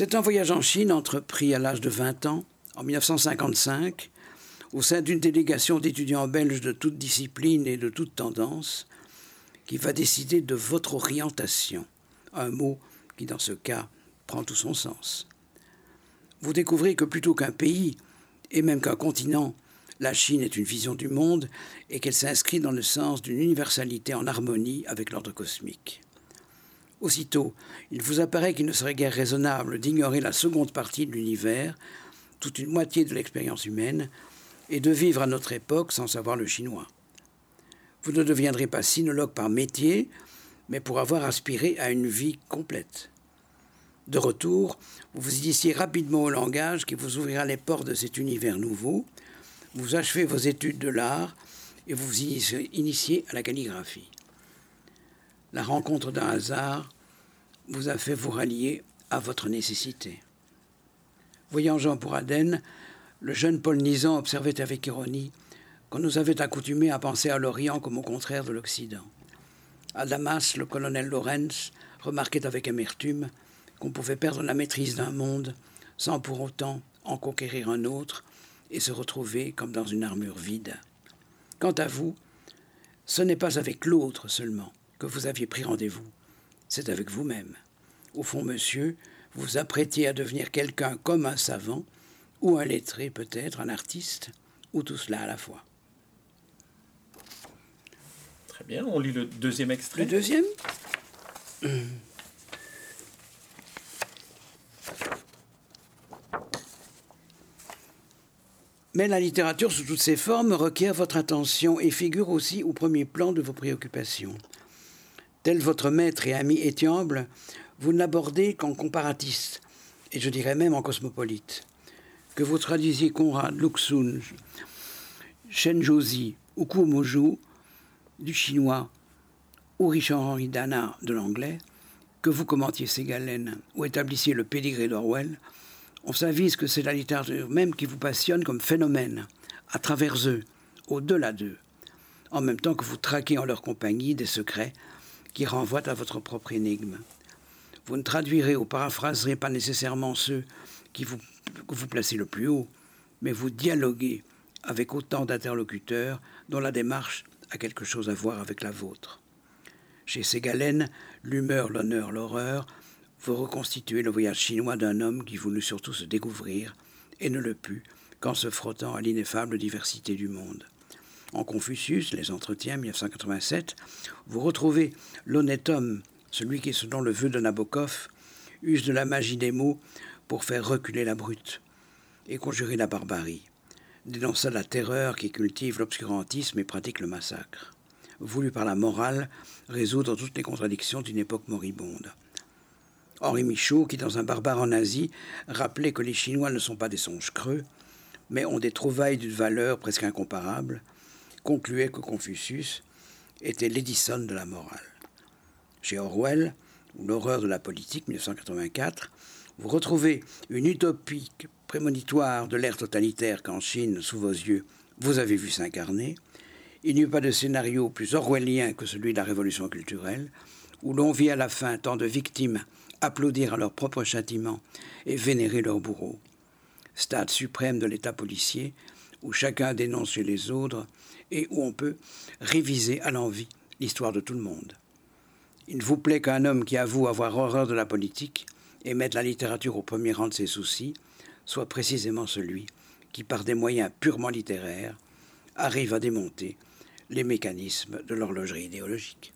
C'est un voyage en Chine entrepris à l'âge de 20 ans, en 1955, au sein d'une délégation d'étudiants belges de toute discipline et de toute tendance, qui va décider de votre orientation, un mot qui dans ce cas prend tout son sens. Vous découvrez que plutôt qu'un pays, et même qu'un continent, la Chine est une vision du monde et qu'elle s'inscrit dans le sens d'une universalité en harmonie avec l'ordre cosmique. Aussitôt, il vous apparaît qu'il ne serait guère raisonnable d'ignorer la seconde partie de l'univers, toute une moitié de l'expérience humaine, et de vivre à notre époque sans savoir le chinois. Vous ne deviendrez pas sinologue par métier, mais pour avoir aspiré à une vie complète. De retour, vous vous initiez rapidement au langage qui vous ouvrira les portes de cet univers nouveau, vous achevez vos études de l'art et vous vous initiez à la calligraphie la rencontre d'un hasard vous a fait vous rallier à votre nécessité. Voyant Jean pour Aden, le jeune Paul Nizan observait avec ironie qu'on nous avait accoutumés à penser à l'Orient comme au contraire de l'Occident. À Damas, le colonel Lorenz remarquait avec amertume qu'on pouvait perdre la maîtrise d'un monde sans pour autant en conquérir un autre et se retrouver comme dans une armure vide. Quant à vous, ce n'est pas avec l'autre seulement, que vous aviez pris rendez-vous. C'est avec vous-même. Au fond, monsieur, vous vous apprêtiez à devenir quelqu'un comme un savant, ou un lettré peut-être, un artiste, ou tout cela à la fois. Très bien, on lit le deuxième extrait. Le deuxième? Mais la littérature sous toutes ses formes requiert votre attention et figure aussi au premier plan de vos préoccupations. Tel votre maître et ami Étiamble, vous n'abordez qu'en comparatiste, et je dirais même en cosmopolite. Que vous traduisiez Conrad, Luxun, Shenjozi ou Kuomoju du chinois, ou Richard-Henri Dana de l'anglais, que vous commentiez Ségalen ou établissiez le pédigré d'Orwell, on s'avise que c'est la littérature même qui vous passionne comme phénomène, à travers eux, au-delà d'eux, en même temps que vous traquez en leur compagnie des secrets qui renvoient à votre propre énigme. Vous ne traduirez ou paraphraserez pas nécessairement ceux qui vous, que vous placez le plus haut, mais vous dialoguez avec autant d'interlocuteurs dont la démarche a quelque chose à voir avec la vôtre. Chez Ségalen, l'humeur, l'honneur, l'horreur, vous reconstituez le voyage chinois d'un homme qui voulut surtout se découvrir et ne le put qu'en se frottant à l'ineffable diversité du monde. En Confucius, les entretiens 1987, vous retrouvez l'honnête homme, celui qui, selon le vœu de Nabokov, use de la magie des mots pour faire reculer la brute et conjurer la barbarie, dénonça la terreur qui cultive l'obscurantisme et pratique le massacre, voulu par la morale résoudre toutes les contradictions d'une époque moribonde. Henri Michaud, qui dans un barbare en Asie rappelait que les Chinois ne sont pas des songes creux, mais ont des trouvailles d'une valeur presque incomparable, concluait que Confucius était l'Edison de la morale. Chez Orwell, ou L'horreur de la politique, 1984, vous retrouvez une utopie prémonitoire de l'ère totalitaire qu'en Chine, sous vos yeux, vous avez vu s'incarner. Il n'y eut pas de scénario plus orwellien que celui de la révolution culturelle, où l'on vit à la fin tant de victimes applaudir à leur propre châtiment et vénérer leurs bourreaux. Stade suprême de l'État policier, où chacun dénonce les autres et où on peut réviser à l'envie l'histoire de tout le monde. Il vous plaît qu'un homme qui avoue avoir horreur de la politique et mettre la littérature au premier rang de ses soucis soit précisément celui qui, par des moyens purement littéraires, arrive à démonter les mécanismes de l'horlogerie idéologique.